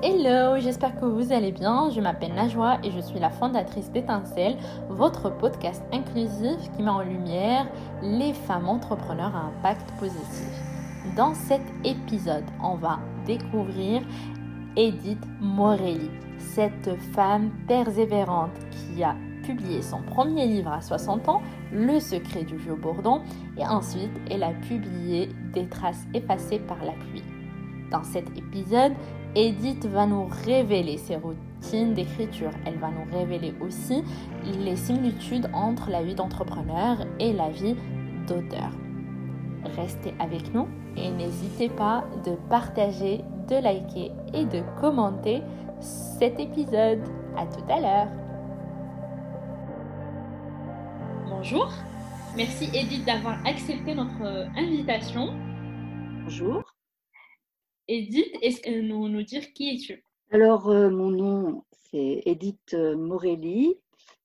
Hello, j'espère que vous allez bien. Je m'appelle Najwa et je suis la fondatrice d'Étincelle, votre podcast inclusif qui met en lumière les femmes entrepreneurs à impact positif. Dans cet épisode, on va découvrir Edith Morelli, cette femme persévérante qui a publié son premier livre à 60 ans, Le secret du vieux bourdon, et ensuite elle a publié Des traces effacées par la pluie. Dans cet épisode, Edith va nous révéler ses routines d'écriture. Elle va nous révéler aussi les similitudes entre la vie d'entrepreneur et la vie d'auteur. Restez avec nous et n'hésitez pas de partager, de liker et de commenter cet épisode. À tout à l'heure. Bonjour. Merci Edith d'avoir accepté notre invitation. Bonjour. Edith, est-ce que nous nous dire qui es-tu? Alors, euh, mon nom, c'est Edith Morelli.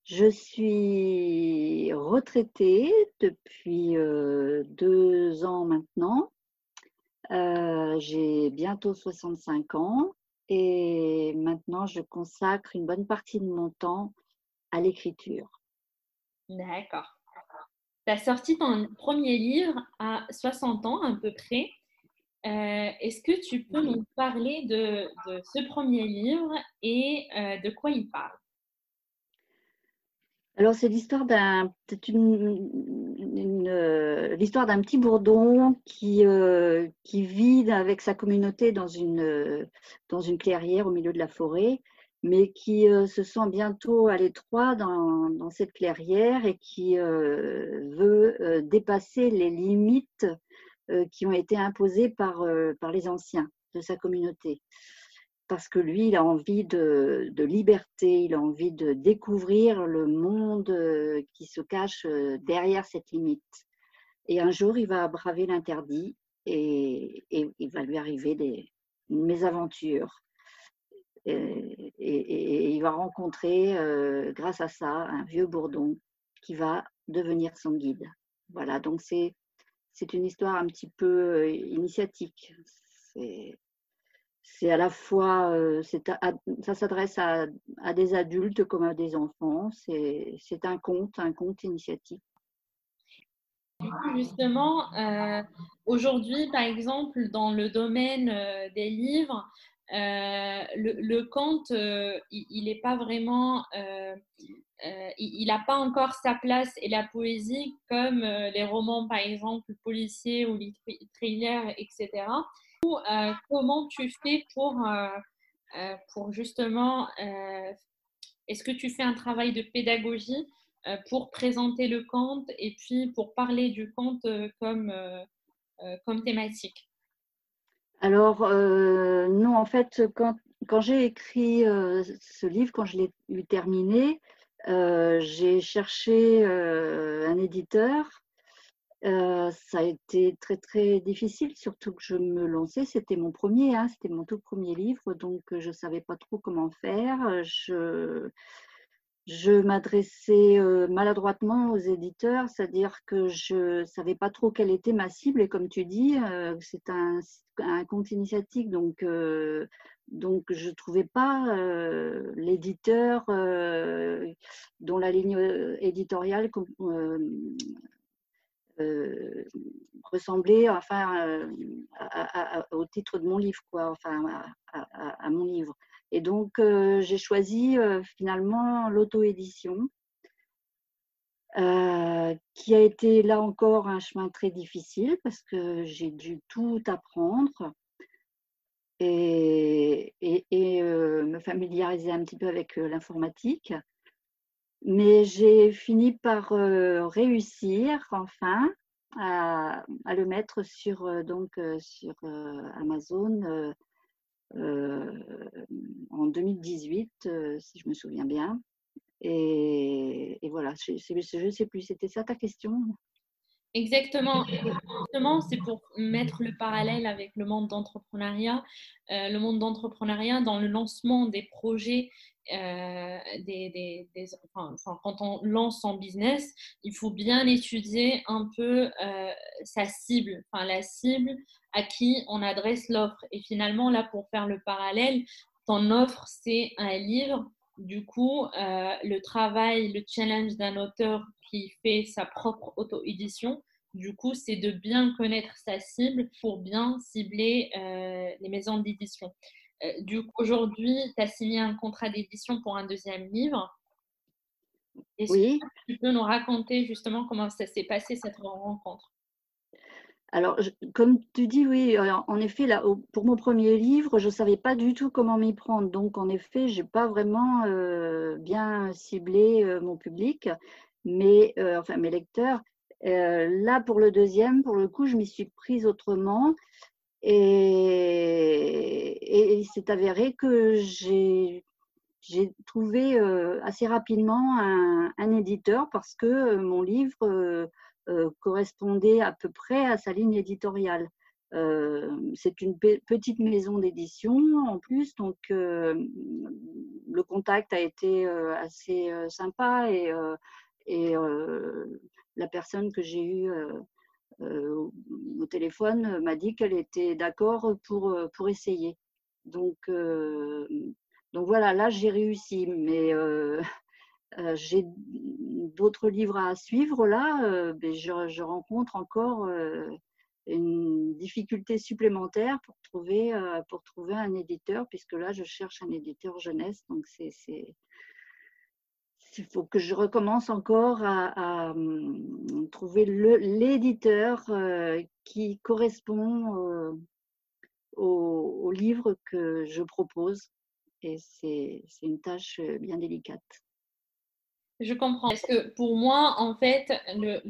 Je suis retraitée depuis euh, deux ans maintenant. Euh, j'ai bientôt 65 ans et maintenant je consacre une bonne partie de mon temps à l'écriture. D'accord. Tu as sorti ton premier livre à 60 ans à peu près. Euh, est-ce que tu peux nous parler de, ce premier livre et euh, de quoi il parle? Alors, c'est l'histoire d'un, une, euh, l'histoire d'un petit bourdon qui, qui vit avec sa communauté dans une, dans une clairière au milieu de la forêt, mais qui se sent bientôt à l'étroit dans, dans, cette clairière et qui veut dépasser les limites qui ont été imposées par, euh, par les anciens de sa communauté. Parce que lui, il a envie de, de liberté, il a envie de découvrir le monde euh, qui se cache derrière cette limite. Et un jour, il va braver l'interdit et, et, il va lui arriver des mésaventures. Et, et, il va rencontrer, grâce à ça, un vieux bourdon qui va devenir son guide. Voilà, donc c'est c'est une histoire un petit peu euh, initiatique. C'est à la fois, euh, ça s'adresse à, des adultes comme à des enfants. C'est un conte, un conte initiatique. Justement, euh, aujourd'hui, par exemple, dans le domaine des livres, le, le, conte, il n'est pas vraiment euh, il n'a pas encore sa place et la poésie comme euh, les romans, par exemple, policiers ou les etc. Euh, comment tu fais pour, pour justement, est-ce que tu fais un travail de pédagogie pour présenter le conte et puis pour parler du conte comme, comme thématique? Alors, non, en fait, quand, j'ai écrit ce livre, quand je l'ai eu terminé, euh, j'ai cherché euh, un éditeur. Euh, ça a été très très difficile, surtout que je me lançais. C'était mon premier, hein, c'était mon tout premier livre, donc je ne savais pas trop comment faire. Je m'adressais maladroitement aux éditeurs, c'est-à-dire que je ne savais pas trop quelle était ma cible. Et comme tu dis, c'est un, compte initiatique, donc donc, je ne trouvais pas euh, l'éditeur euh, dont la ligne euh, éditoriale ressemblait enfin, au titre de mon livre, quoi, enfin, à, mon livre. Et donc, j'ai choisi finalement l'auto-édition. qui a été là encore un chemin très difficile parce que j'ai dû tout apprendre et, euh, me familiariser un petit peu avec euh, l'informatique. Mais j'ai fini par euh, réussir enfin à, le mettre sur, donc, sur Amazon en 2018, si je me souviens bien. Et, voilà, je ne sais plus, c'était ça ta question? Exactement. Justement, c'est pour mettre le parallèle avec le monde d'entrepreneuriat. Euh, le monde d'entrepreneuriat, dans le lancement des projets, euh, des, quand on lance son business, il faut bien étudier un peu euh, sa cible, enfin la cible à qui on adresse l'offre. Et finalement, là, pour faire le parallèle, ton offre, c'est un livre. Du coup, euh, le travail, le challenge d'un auteur qui fait sa propre auto-édition, du coup, c'est de bien connaître sa cible pour bien cibler euh, les maisons d'édition. Euh, du coup, aujourd'hui, tu as signé un contrat d'édition pour un deuxième livre. Est-ce Oui. que tu peux nous raconter justement comment ça s'est passé cette rencontre? Alors, comme tu dis, oui, euh, en effet, là, pour mon premier livre, je ne savais pas du tout comment m'y prendre. Donc, en effet, je n'ai pas vraiment euh, bien ciblé euh, mon public, mais enfin mes lecteurs. Là, pour le deuxième, pour le coup, je m'y suis prise autrement. Et, il s'est avéré que j'ai trouvé assez rapidement un, éditeur parce que mon livre correspondait à peu près à sa ligne éditoriale. Euh, c'est une pe- petite maison d'édition en plus, donc euh, le contact a été euh, assez euh, sympa et, euh, et euh, la personne que j'ai eue euh, euh, au téléphone m'a dit qu'elle était d'accord pour, euh, pour essayer. Donc, euh, donc voilà, là j'ai réussi, mais euh, j'ai d'autres livres à suivre là. euh, je, rencontre encore euh, une difficulté supplémentaire pour trouver, pour trouver un éditeur, puisque là je cherche un éditeur jeunesse. Donc c'est, il faut que je recommence encore à, hum, trouver l'éditeur qui correspond au, livre que je propose. Et c'est une tâche bien délicate. Je comprends. Parce que pour moi, en fait, le,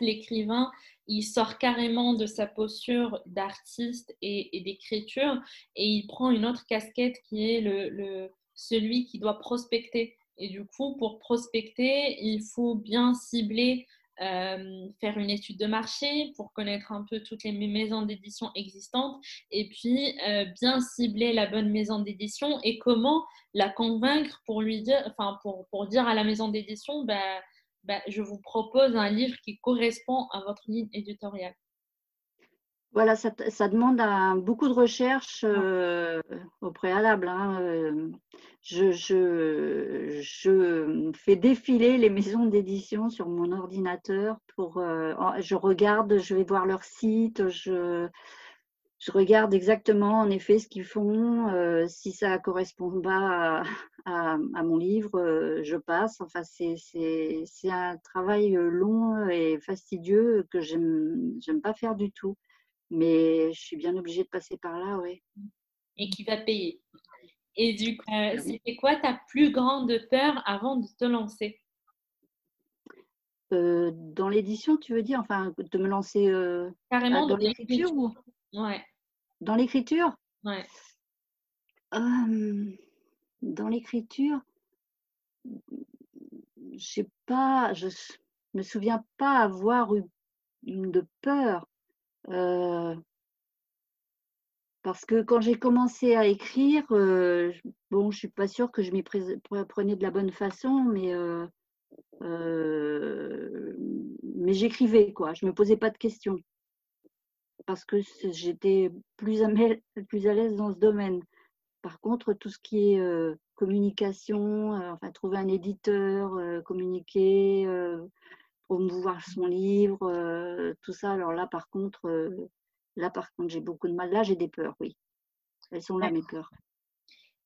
l'écrivain, il sort carrément de sa posture d'artiste et, d'écriture et il prend une autre casquette qui est le, celui qui doit prospecter. Et du coup, pour prospecter, il faut bien cibler, euh, faire une étude de marché pour connaître un peu toutes les maisons d'édition existantes et puis euh, bien cibler la bonne maison d'édition et comment la convaincre pour lui dire, enfin pour, pour dire à la maison d'édition, bah, bah, je vous propose un livre qui correspond à votre ligne éditoriale. Voilà, ça, demande un- beaucoup de recherche euh, au préalable. hein, euh, Je, je, je fais défiler les maisons d'édition sur mon ordinateur pour. euh, je regarde, je vais voir leur site, je, je regarde exactement en effet ce qu'ils font. euh, si ça correspond pas à, à- à mon livre, je passe. Enfin, c'est un travail long et fastidieux que j'aime pas faire du tout. Mais je suis bien obligée de passer par là, oui. et qui va payer. Et du coup, euh, Oui. c'était quoi ta plus grande peur avant de te lancer? Euh, dans l'édition, tu veux dire, enfin, de me lancer euh, Carrément ah, dans l'écriture ou? Ouais, dans l'écriture? Ouais. Dans l'écriture, j'ai pas, je me souviens pas avoir eu de peur. Euh, parce que quand j'ai commencé à écrire, euh, bon, je suis pas sûre que je m'y prenais de la bonne façon, mais euh, euh, mais j'écrivais quoi. Je me posais pas de questions parce que j'étais plus à, plus à l'aise dans ce domaine. Par contre, tout ce qui est communication, enfin trouver un éditeur, communiquer, promouvoir son livre, euh, tout ça. Alors là, par contre, euh, là, par contre, j'ai beaucoup de mal. Là, j'ai des peurs, oui. Elles sont là, mes peurs.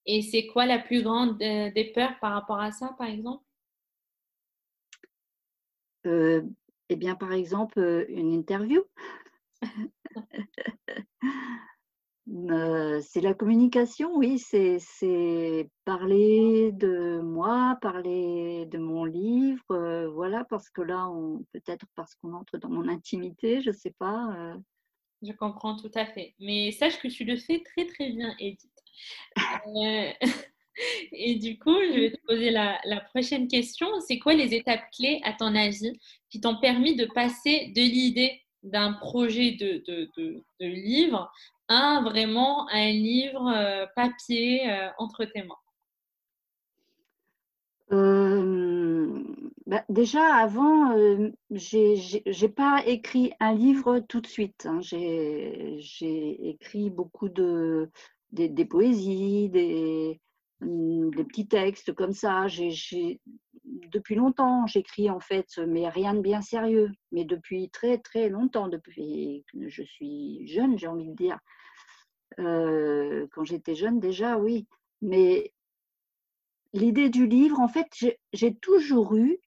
Et c'est quoi la plus grande euh, des peurs par rapport à ça, par exemple? Euh, eh bien, par exemple, une interview. Euh, c'est la communication, oui, c'est parler de moi, parler de mon livre, euh, voilà, parce que là, peut-être parce qu'on entre dans mon intimité, je sais pas. euh. Je comprends tout à fait. Mais sache que tu le fais très très bien, Edith. Et du coup, je vais te poser la prochaine question. C'est quoi les étapes clés, à ton avis, qui t'ont permis de passer de l'idée d'un projet de, livre à vraiment un livre euh, papier euh, entre tes mains Euh, bah, déjà, avant, euh, j'ai pas écrit un livre tout de suite. hein. J'ai écrit beaucoup de, des, poésies, des, des, petits textes comme ça. J'ai, depuis longtemps, j'écris en fait, mais rien de bien sérieux. Mais depuis très très longtemps, depuis que je suis jeune, j'ai envie de dire. Euh, quand j'étais jeune déjà, oui. Mais l'idée du livre, en fait, j'ai toujours eu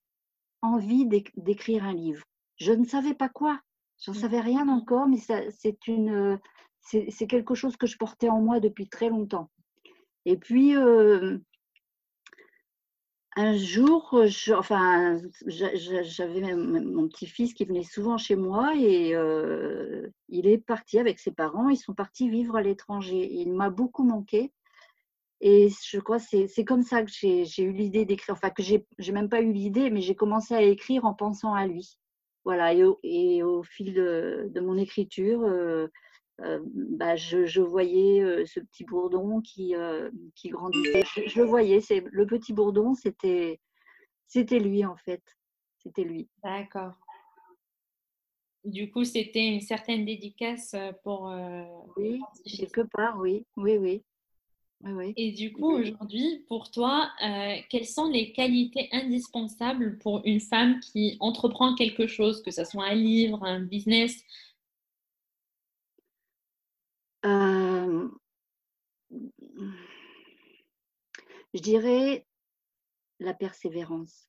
envie d'écrire un livre. Je ne savais pas quoi. J'en mmh. savais rien encore, mais c'est une, c'est quelque chose que je portais en moi depuis très longtemps. Et puis, un jour, enfin, j'avais mon petit-fils qui venait souvent chez moi et il est parti avec ses parents. Ils sont partis vivre à l'étranger. Il m'a beaucoup manqué. Et je crois que c'est comme ça que j'ai eu l'idée d'écrire. Enfin, que j'ai même pas eu l'idée, mais j'ai commencé à écrire en pensant à lui. Voilà, et au, fil de, mon écriture, euh, bah, je, voyais euh, ce petit bourdon qui, qui grandissait. Je, le voyais, c'est le petit bourdon, c'était c'était lui en fait, c'était lui. D'accord. Du coup, c'était une certaine dédicace pour. oui, quelque part, oui, oui, oui. Et du coup, aujourd'hui, pour toi, euh, quelles sont les qualités indispensables pour une femme qui entreprend quelque chose, que ce soit un livre, un business euh, Je dirais la persévérance.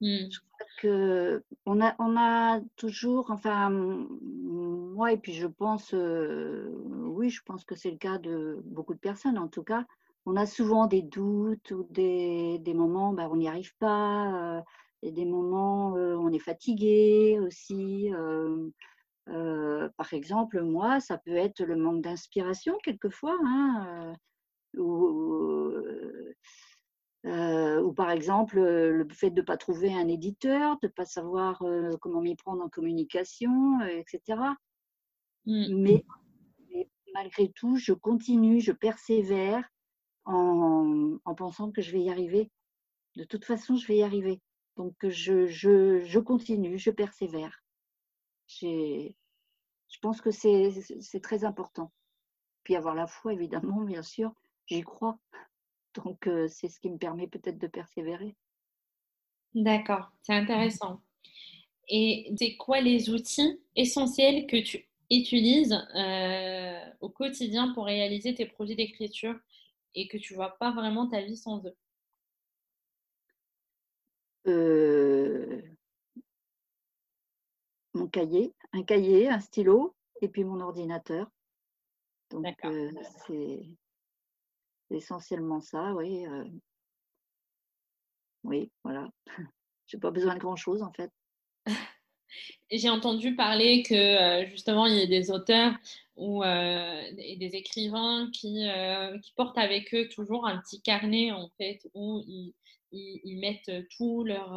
Mmh. Je crois que on a, on a toujours, enfin, moi, et puis je pense, euh, oui, je pense que c'est le cas de beaucoup de personnes en tout cas, on a souvent des doutes ou des, des moments, bah, on n'y arrive pas, euh, et des moments, euh, on est fatigué aussi. Par exemple, moi, ça peut être le manque d'inspiration quelquefois, hein, ou, euh, ou par exemple le fait de ne pas trouver un éditeur, de ne pas savoir euh, comment m'y prendre en communication, euh, etc. Mmh. Mais, malgré tout, je continue, je persévère en, pensant que je vais y arriver. De toute façon, je vais y arriver. Donc je, je, je continue, je persévère. Je pense que c'est très important. Puis avoir la foi, évidemment, bien sûr, j'y crois. Donc, c'est ce qui me permet peut-être de persévérer. D'accord, c'est intéressant. Et c'est quoi les outils essentiels que tu utilises au quotidien pour réaliser tes projets d'écriture et que tu vois pas vraiment ta vie sans eux? Mon cahier, un cahier, un stylo et puis mon ordinateur. Donc, c'est essentiellement ça, oui. Oui, voilà. J'ai pas besoin de grand-chose en fait. J'ai entendu parler que justement il y a des auteurs ou et des écrivains qui, qui, portent avec eux toujours un petit carnet en fait où ils, ils, mettent tout leur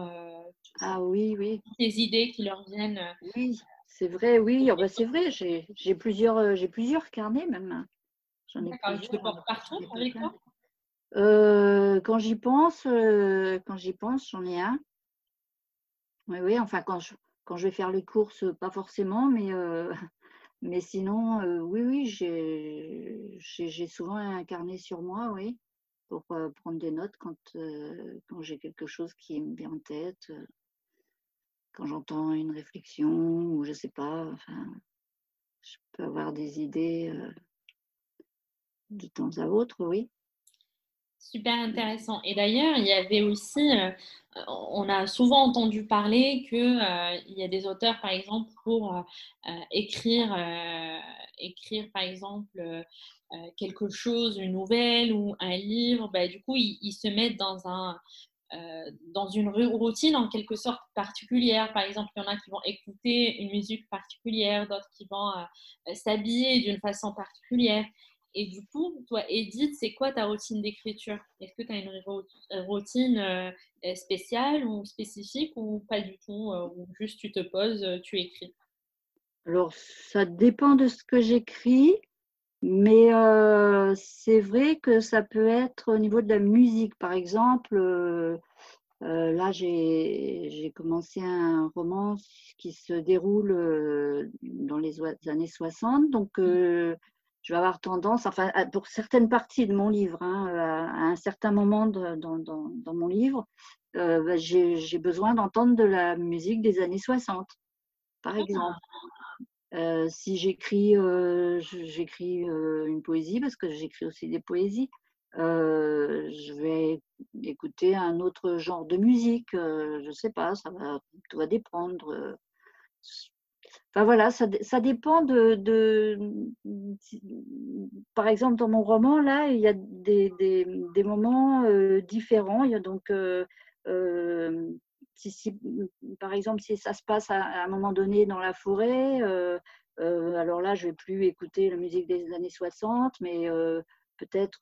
ah oui oui les idées qui leur viennent. Oui c'est vrai oui oh, bah, c'est vrai j'ai plusieurs j'ai plusieurs carnets même. J'en ai tu portes partout avec toi euh, Quand j'y pense, euh, quand j'y pense, j'en ai un. Oui, oui, enfin quand je, quand je vais faire les courses, pas forcément, mais, euh, mais sinon, oui, oui, j'ai souvent un carnet sur moi, oui, pour prendre des notes quand, quand j'ai quelque chose qui me vient en tête, quand j'entends une réflexion ou je sais pas, je peux avoir des idées de temps à autre, oui. Super intéressant. Et d'ailleurs, il y avait aussi, euh, on a souvent entendu parler qu'il euh, y a des auteurs, par exemple, pour euh, écrire, écrire, par exemple, quelque chose, une nouvelle ou un livre, bah, du coup, ils, se mettent dans un, dans une routine en quelque sorte particulière. Par exemple, il y en a qui vont écouter une musique particulière, d'autres qui vont s'habiller d'une façon particulière. Et du coup, toi, Edith, c'est quoi ta routine d'écriture? Est-ce que tu as une routine euh, spéciale ou spécifique ou pas du tout euh, Ou juste tu te poses, euh, tu écris? Alors, ça dépend de ce que j'écris, mais c'est vrai que ça peut être au niveau de la musique. Par exemple, là, j'ai commencé un roman qui se déroule dans les années 60. Donc, mmh je vais avoir tendance, enfin, pour certaines parties de mon livre, hein, à, un certain moment dans, dans, mon livre, euh, bah, j'ai besoin d'entendre de la musique des années 60, par exemple. Euh, si j'écris euh, j'écris une poésie, parce que j'écris aussi des poésies, je vais écouter un autre genre de musique. je ne sais pas, ça va, tout va dépendre. Enfin voilà, ça, dépend de, de, Par exemple, dans mon roman, là, il y a des, moments différents. Il y a donc. Si, si, par exemple, si ça se passe à, un moment donné dans la forêt, alors là, je vais plus écouter la musique des années 60, mais peut-être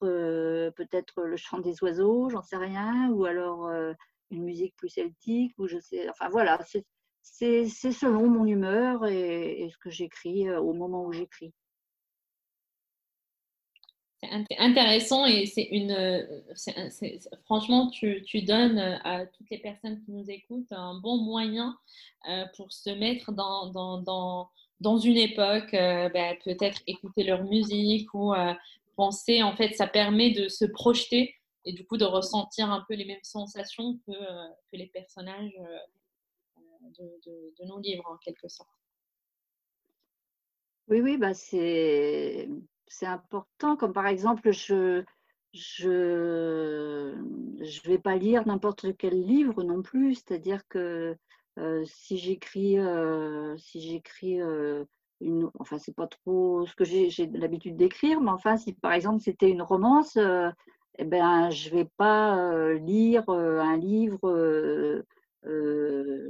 peut-être le chant des oiseaux, j'en sais rien, ou alors une musique plus celtique, ou je sais. Enfin voilà, c'est c'est selon mon humeur et, ce que j'écris euh, au moment où j'écris. C'est intéressant et c'est une. franchement, tu, donnes à toutes les personnes qui nous écoutent un bon moyen euh, pour se mettre dans, une époque, euh, ben, peut-être écouter leur musique ou penser. En fait, ça permet de se projeter et du coup de ressentir un peu les mêmes sensations que les personnages de, nos livres en quelque sorte. Oui, oui, bah c'est important. Comme par exemple, je je je vais pas lire n'importe quel livre non plus. C'est-à-dire que euh, si j'écris euh, si j'écris euh, une, enfin c'est pas trop ce que j'ai l'habitude d'écrire, mais enfin si par exemple c'était une romance, eh ben je vais pas lire un livre euh,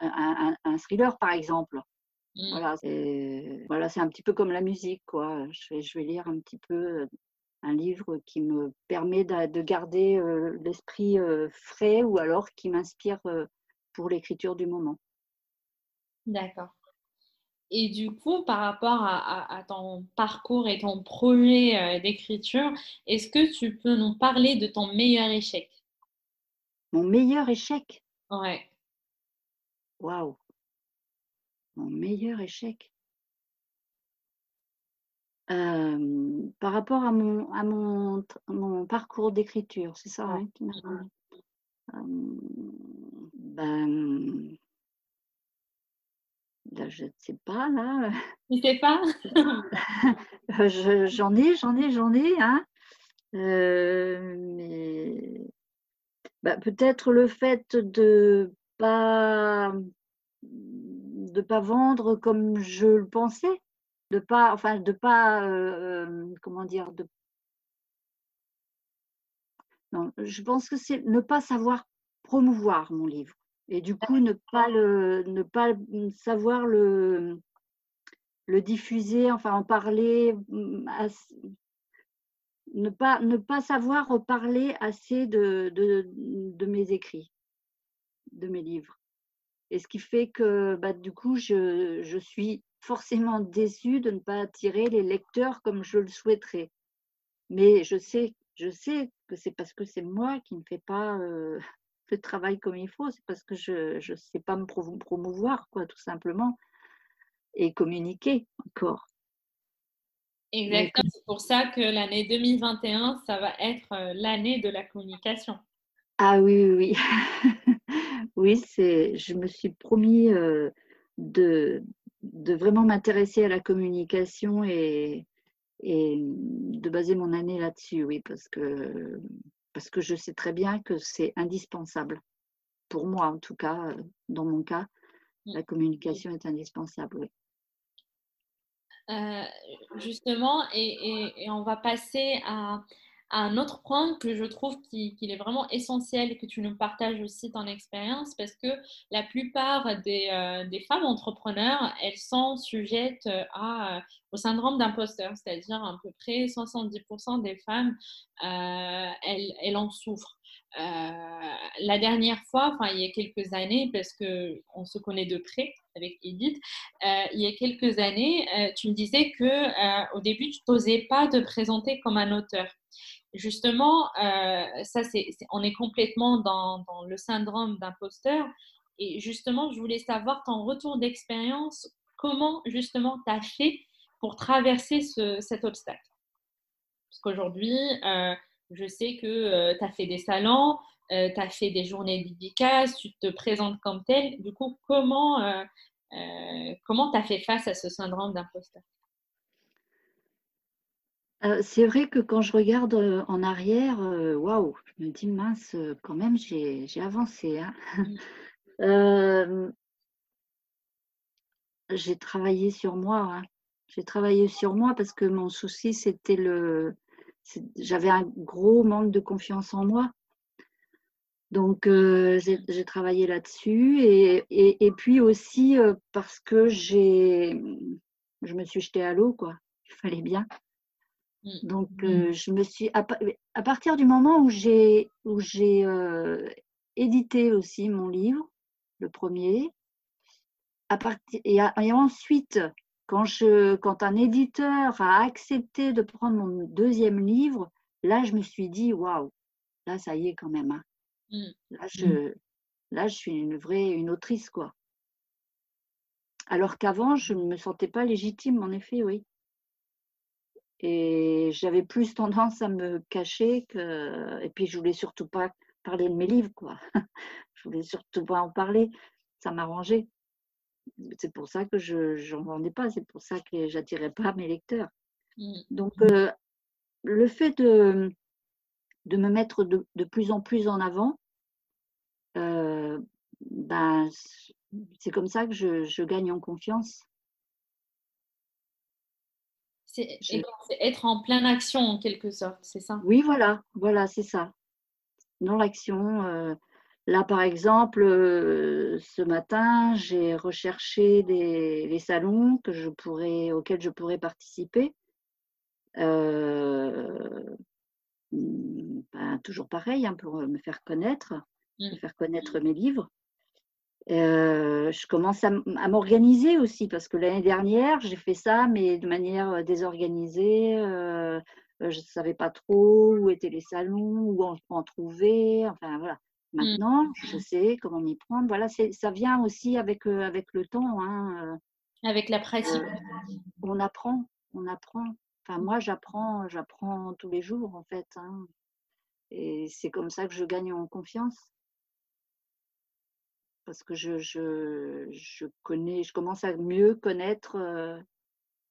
un, thriller, par exemple. Mmh. Voilà, c'est voilà, un petit peu comme la musique, quoi. Je vais, je vais lire un petit peu euh, un livre qui me permet de, garder euh, l'esprit frais ou alors qui m'inspire pour l'écriture du moment. D'accord. Et du coup, par rapport à, ton parcours et ton projet d'écriture, est-ce que tu peux nous parler de ton meilleur échec? Mon meilleur échec Ouais. Waouh Mon meilleur échec par rapport à mon, à mon, mon parcours d'écriture, c'est ça hein, ben, je ne sais pas là. Tu sais pas? J'en ai, j'en ai, j'en ai. Hein. mais bah, peut-être le fait de pas de pas vendre comme je le pensais, de pas enfin de pas euh, comment dire de non, je pense que c'est ne pas savoir promouvoir mon livre et du coup ne pas le ne pas savoir le le diffuser, enfin en parler ne pas, ne pas savoir parler assez de, de, mes écrits, de mes livres. Et ce qui fait que bah, du coup, je, je, suis forcément déçue de ne pas attirer les lecteurs comme je le souhaiterais. Mais je sais, je sais que c'est parce que c'est moi qui ne fais pas euh, le travail comme il faut, c'est parce que je ne sais pas me promouvoir, quoi, tout simplement, et communiquer encore. Exactement. C'est pour ça que l'année 2021, ça va être euh, l'année de la communication. Ah oui, oui, oui. oui, c'est, je me suis promis euh, de, de vraiment m'intéresser à la communication et, et de baser mon année là-dessus, oui, parce que, parce que je sais très bien que c'est indispensable. Pour moi, en tout cas, dans mon cas, la communication est indispensable, oui. Euh, justement, et, on va passer à, un autre point que je trouve qu'il est vraiment essentiel que tu nous partages aussi ton expérience parce que la plupart des, euh, femmes entrepreneurs, elles sont sujettes à, au syndrome d'imposteur, c'est-à-dire à peu près 70% des femmes, euh, elles, en souffrent. Euh, la dernière fois, enfin il y a quelques années, parce que on se connaît de près avec Edith, euh, il y a quelques années, euh, tu me disais que au début tu n'osais pas te présenter comme un auteur. Justement, ça on est complètement dans, le syndrome d'imposteur. Et justement, je voulais savoir ton retour d'expérience, comment justement tu as fait pour traverser cet obstacle? Parce qu'aujourd'hui, euh, je sais que tu as fait des salons, tu as fait des journées dédicaces, tu te présentes comme tel. Du coup, comment comment tu as fait face à ce syndrome d'imposteur? C'est vrai que quand je regarde en arrière, waouh, je me dis mince, quand même, j'ai avancé. Hein. Mmh. j'ai travaillé sur moi. Hein. J'ai travaillé sur moi parce que mon souci, c'était le. J'avais un gros manque de confiance en moi. Donc, j'ai travaillé là-dessus. Et, et, puis aussi parce que j'ai. Je me suis jetée à l'eau, quoi. Il fallait bien. Mmh. Donc, mmh. je me suis. À, partir du moment où j'ai où j'ai édité aussi mon livre, le premier, à partir, et, ensuite, quand, je, quand un éditeur a accepté de prendre mon deuxième livre, là, je me suis dit, waouh, là, ça y est quand même. Hein. Mmh. Là, je, là, je suis une vraie, une autrice, quoi. Alors qu'avant, je ne me sentais pas légitime, en effet, oui. Et j'avais plus tendance à me cacher que. Et puis, je voulais surtout pas parler de mes livres, quoi. je voulais surtout pas en parler. Ça m'arrangeait. C'est pour ça que je n'en vendais pas. C'est pour ça que j'attirais pas mes lecteurs. Mmh. Donc, euh, le fait de, de me mettre de, de, plus en plus en avant, euh, ben, c'est comme ça que je, je gagne en confiance. C'est être en pleine action en quelque sorte, c'est ça? Oui, voilà, voilà, c'est ça. Dans l'action. Euh, là, par exemple, euh, ce matin, j'ai recherché des, les salons que je pourrais, auxquels je pourrais participer. Euh, ben, toujours pareil, hein, pour me faire connaître, me mmh. faire connaître mes livres. Euh, je commence à, m'organiser aussi parce que l'année dernière, j'ai fait ça, mais de manière désorganisée. Euh, je ne savais pas trop où étaient les salons, où on en trouver. Enfin, voilà. Mmh. Maintenant, je sais comment m'y prendre. Voilà, ça vient aussi avec, avec le temps. Hein. Avec la pratique. on apprend, on apprend. Enfin, moi, j'apprends, j'apprends tous les jours, en fait. Hein. Et c'est comme ça que je gagne en confiance parce que je, je, connais, je commence à mieux connaître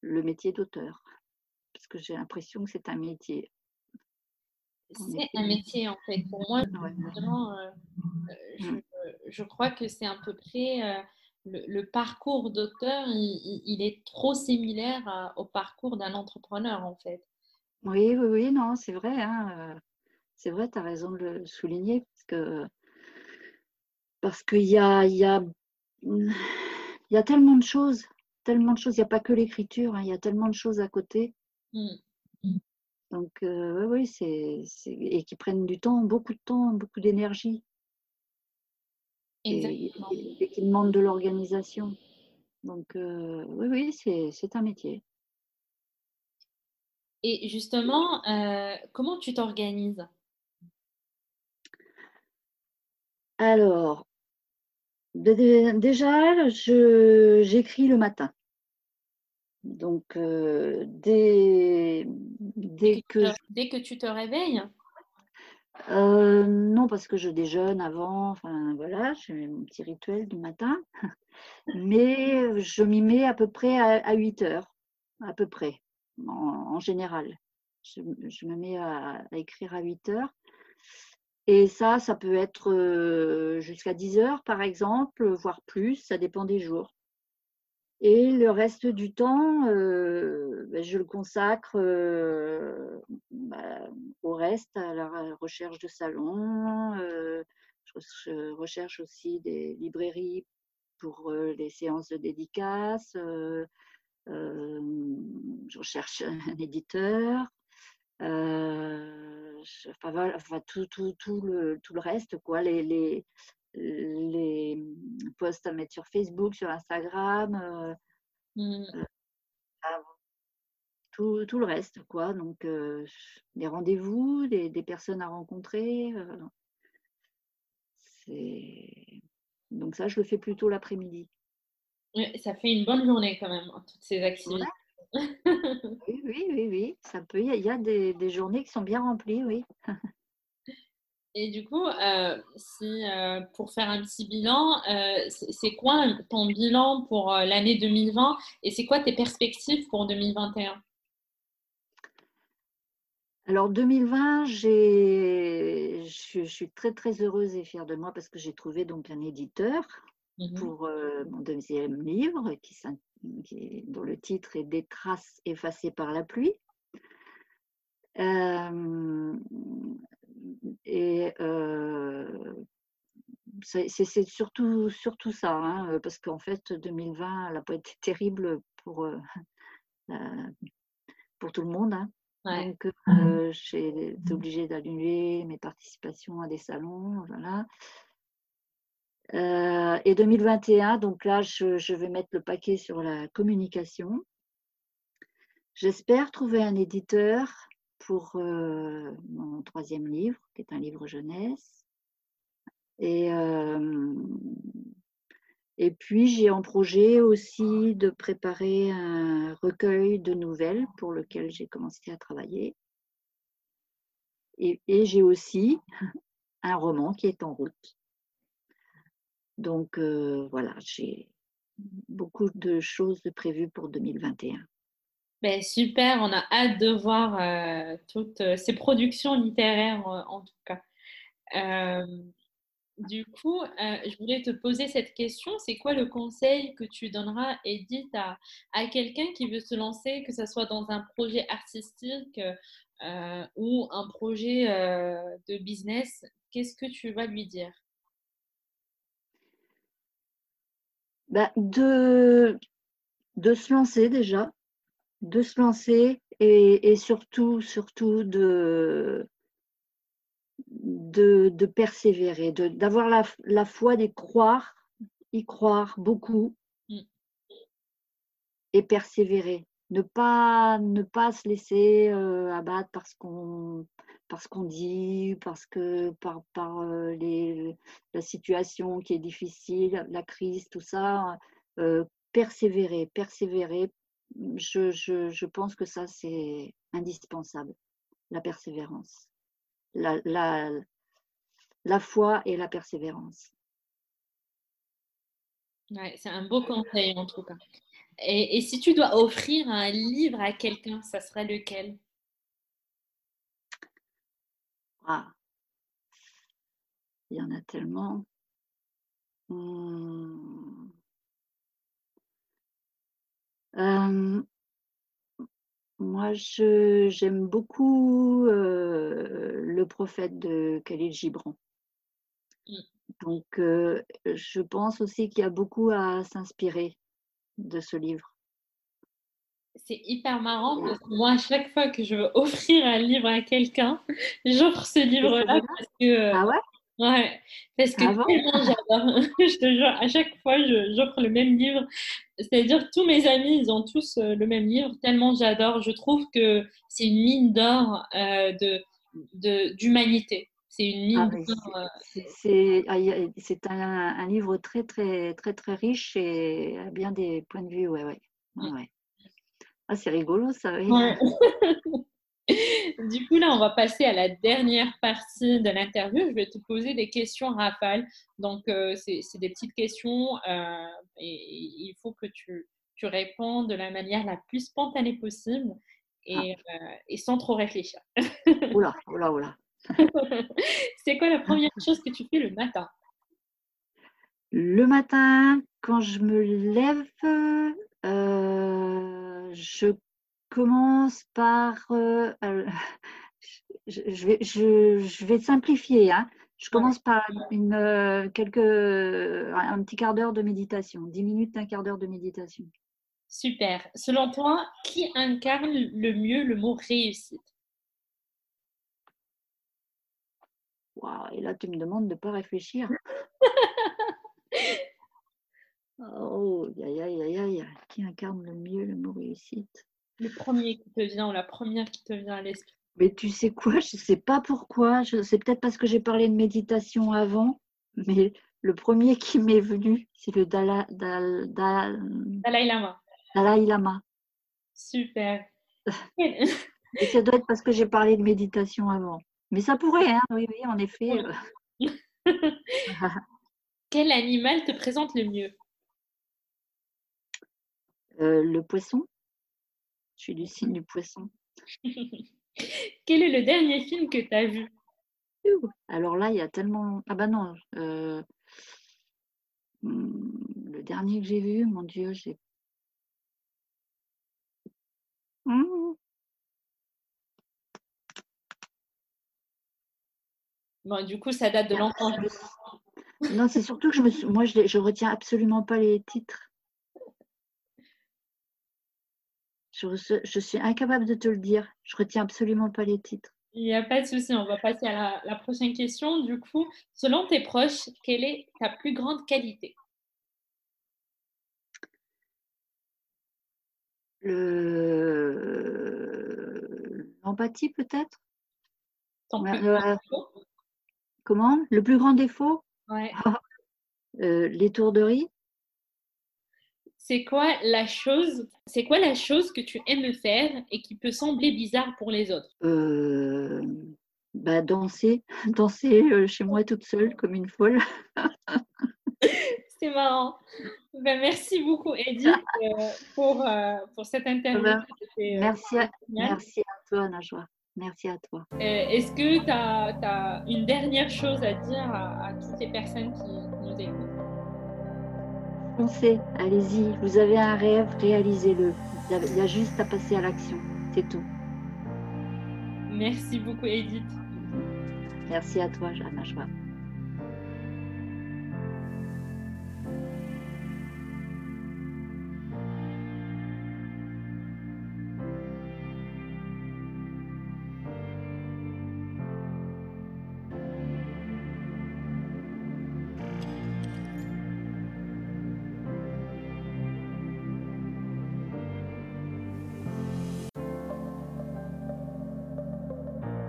le métier d'auteur, parce que j'ai l'impression que c'est un métier. C'est un métier en fait. Pour moi, mmh. je, crois que c'est à peu près le, parcours d'auteur, il, est trop similaire au parcours d'un entrepreneur en fait. Oui, oui, oui, non, c'est vrai. Hein, c'est vrai, tu as raison de le souligner, parce que parce qu'il y a, y, a, y a tellement de choses, tellement de choses. Il n'y a pas que l'écriture, hein, il y a tellement de choses à côté. Mmh. Donc, euh, oui, c'est, et qui prennent du temps, beaucoup de temps, beaucoup d'énergie. Et, et, qui demandent de l'organisation. Donc, euh, oui, oui, c'est, un métier. Et justement, euh, comment tu t'organises? Alors, Déjà, j'écris le matin. Donc, euh, dès, dès, que, dès que tu te réveilles? Euh, Non, parce que je déjeune avant. Enfin, voilà, j'ai mon petit rituel du matin. Mais je m'y mets à peu près à, 8 heures, à peu près, en, général. Je, me mets à, à écrire à 8 heures. Et ça, ça peut être jusqu'à 10 heures, par exemple, voire plus, ça dépend des jours. Et le reste du temps, ben, je le consacre bah, au reste, à la recherche de salons. je recherche aussi des librairies pour les séances de dédicaces. je recherche un éditeur enfin, tout, tout, tout, le, tout le reste, quoi, les, les, les posts à mettre sur Facebook, sur Instagram, euh, mmh. euh, tout, tout, le reste, quoi. Donc, euh, des rendez-vous, des, des, personnes à rencontrer. Donc, ça, je le fais plutôt l'après-midi. ça fait une bonne journée quand même, hein, toutes ces activités. oui, oui, oui, oui, ça peut. Il y a, des, des, journées qui sont bien remplies, oui. Et du coup, euh, si, euh, pour faire un petit bilan, euh, c'est quoi ton bilan pour l'année 2020 et c'est quoi tes perspectives pour 2021 alors 2020, je, je, suis très très heureuse et fière de moi parce que j'ai trouvé donc un éditeur mmh pour mon deuxième livre qui, dont le titre est Des traces effacées par la pluie. Et c'est surtout, surtout ça, hein, parce qu'en fait 2020 n'a pas été terrible pour, pour tout le monde. Hein. Donc, mmh j'ai été obligée d'annuler mes participations à des salons. Voilà. et 2021, donc là, je, vais mettre le paquet sur la communication. J'espère trouver un éditeur pour mon troisième livre, qui est un livre jeunesse. Et et puis, j'ai en projet aussi de préparer un recueil de nouvelles pour lequel j'ai commencé à travailler. Et, j'ai aussi un roman qui est en route. Donc euh, voilà, j'ai beaucoup de choses prévues pour 2021. Ben, super, on a hâte de voir euh, toutes euh, ces productions littéraires en tout cas. Du coup, euh, je voulais te poser cette question. C'est quoi le conseil que tu donneras, Edith, à, quelqu'un qui veut se lancer, que ce soit dans un projet artistique euh, ou un projet euh, de business? Qu'est-ce que tu vas lui dire? De, de se lancer déjà, de se lancer et, et surtout, surtout de, de, persévérer, d'avoir la, la, foi, d'y croire, y croire beaucoup mm. et persévérer. Ne pas, ne pas se laisser euh, abattre parce qu'on parce qu'on dit, parce que par, par euh, les, la situation qui est difficile, la crise, tout ça, euh, persévérer, persévérer. Je, je, je pense que ça, c'est indispensable, la persévérance la, la, la foi et la persévérance. Ouais, c'est un beau conseil en tout cas. Et, et, si tu dois offrir un livre à quelqu'un, ça serait lequel? Ah. Il y en a tellement. Hmm. Euh, moi, j'aime beaucoup euh, le prophète de Khalil Gibran. Mmh. Donc, euh, je pense aussi qu'il y a beaucoup à s'inspirer de ce livre. C'est hyper marrant parce que moi, à chaque fois que je veux offrir un livre à quelqu'un, j'offre ce livre-là parce que. Ah ouais? Ouais, parce que ah j'adore. je te jure, à chaque fois, j'offre le même livre. C'est-à-dire, tous mes amis, ils ont tous euh, le même livre, tellement j'adore. Je trouve que c'est une mine d'or euh, de, d'humanité. C'est une mine ah, d'or. Euh, c'est, c'est un, un, livre très, très, très, très riche et à bien des points de vue. Ouais, ouais. ouais. Ah, c'est rigolo, ça. Ouais. du coup, là, on va passer à la dernière partie de l'interview. Je vais te poser des questions rafales. Donc, euh, c'est des petites questions euh, et, il faut que tu, tu réponds de la manière la plus spontanée possible et, ah. euh, et sans trop réfléchir. oula, oula, oula. c'est quoi la première chose que tu fais le matin? Le matin, quand je me lève, je commence par. Euh, je, vais, je, vais simplifier. Hein. Je commence par une, euh, quelques, un petit quart d'heure de méditation, 10 minutes, un quart d'heure de méditation. Super. Selon toi, qui incarne le mieux le mot réussite? Waouh, et là, tu me demandes de ne pas réfléchir. oh, aïe, aïe, aïe, aïe. Qui incarne le mieux le mot réussite? Le premier qui te vient ou la première qui te vient à l'esprit Mais tu sais quoi, je ne sais pas pourquoi. C'est peut-être parce que j'ai parlé de méditation avant, mais le premier qui m'est venu, c'est le Dalai, Dalai Lama. Dalai Lama. Super. Et ça doit être parce que j'ai parlé de méditation avant. Mais ça pourrait, hein oui, oui, en effet. Quel animal te présente le mieux? Euh, Le poisson. Je suis du signe du poisson. Quel est le dernier film que tu as vu Alors là, il y a tellement. Ah bah non. Euh, hmm, le dernier que j'ai vu, mon Dieu, j'ai. Mmh. Bon, du coup, ça date de longtemps. Non, c'est surtout que je me moi, je, je retiens absolument pas les titres. Je, suis incapable de te le dire. Je retiens absolument pas les titres. Il n'y a pas de souci. On va passer à la, prochaine question. Du coup, selon tes proches, quelle est ta plus grande qualité? L'empathie, peut-être? Comment? Le plus grand défaut? Ouais. euh, L'étourderie. C'est quoi la chose C'est quoi la chose que tu aimes faire et qui peut sembler bizarre pour les autres? Euh, bah, danser, danser euh, chez moi toute seule comme une folle. C'est marrant. Ben, merci beaucoup Edith euh, pour, pour cette interview. merci, à, merci à toi Najwa. Merci à toi. Euh, est-ce que tu as, une dernière chose à dire à, toutes les personnes qui, nous écoutent? Foncez, allez-y. Vous avez un rêve, réalisez-le. Il y a juste à passer à l'action. C'est tout. Merci beaucoup, Edith. Merci à toi, Jeanne Joie.